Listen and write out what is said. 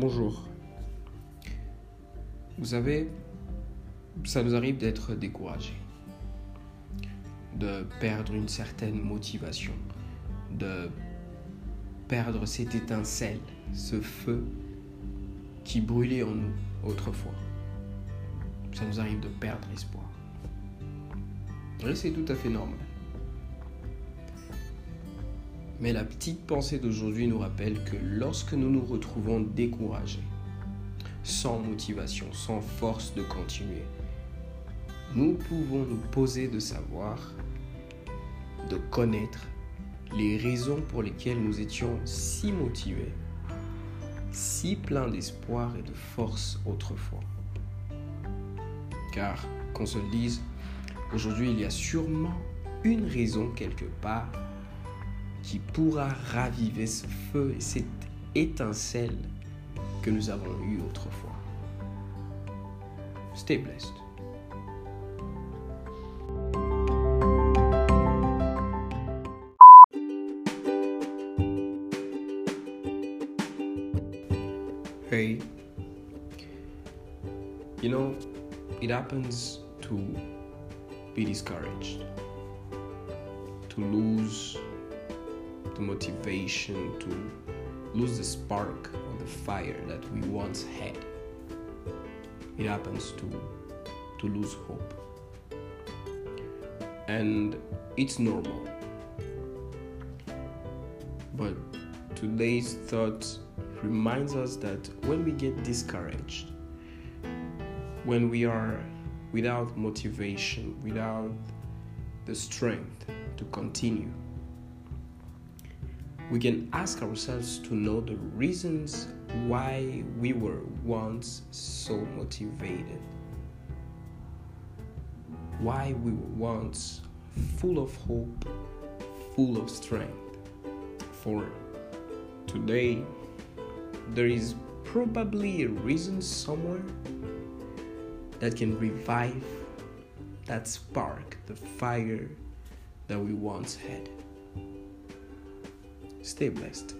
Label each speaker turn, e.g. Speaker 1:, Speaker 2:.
Speaker 1: Bonjour. Vous savez, ça nous arrive d'être découragé, de perdre une certaine motivation, de perdre cette étincelle, ce feu qui brûlait en nous autrefois. Ça nous arrive de perdre espoir. C'est tout à fait normal. Mais la petite pensée d'aujourd'hui nous rappelle que lorsque nous nous retrouvons découragés, sans motivation, sans force de continuer, nous pouvons nous poser de savoir, de connaître les raisons pour lesquelles nous étions si motivés, si pleins d'espoir et de force autrefois. Car, qu'on se le dise, aujourd'hui il y a sûrement une raison quelque part qui pourra raviver ce feu et cette étincelle que nous avons eue autrefois. Stay blessed. Hey, you know, it happens to be discouraged, to lose the motivation, to lose the spark or the fire that we once had. It happens to to lose hope. And it's normal. But today's thought reminds us that when we get discouraged, when we are without motivation, without the strength to continue, we can ask ourselves to know the reasons why we were once so motivated, why we were once full of hope, full of strength. For today, there is probably a reason somewhere that can revive that spark, the fire that we once had. Stay blessed.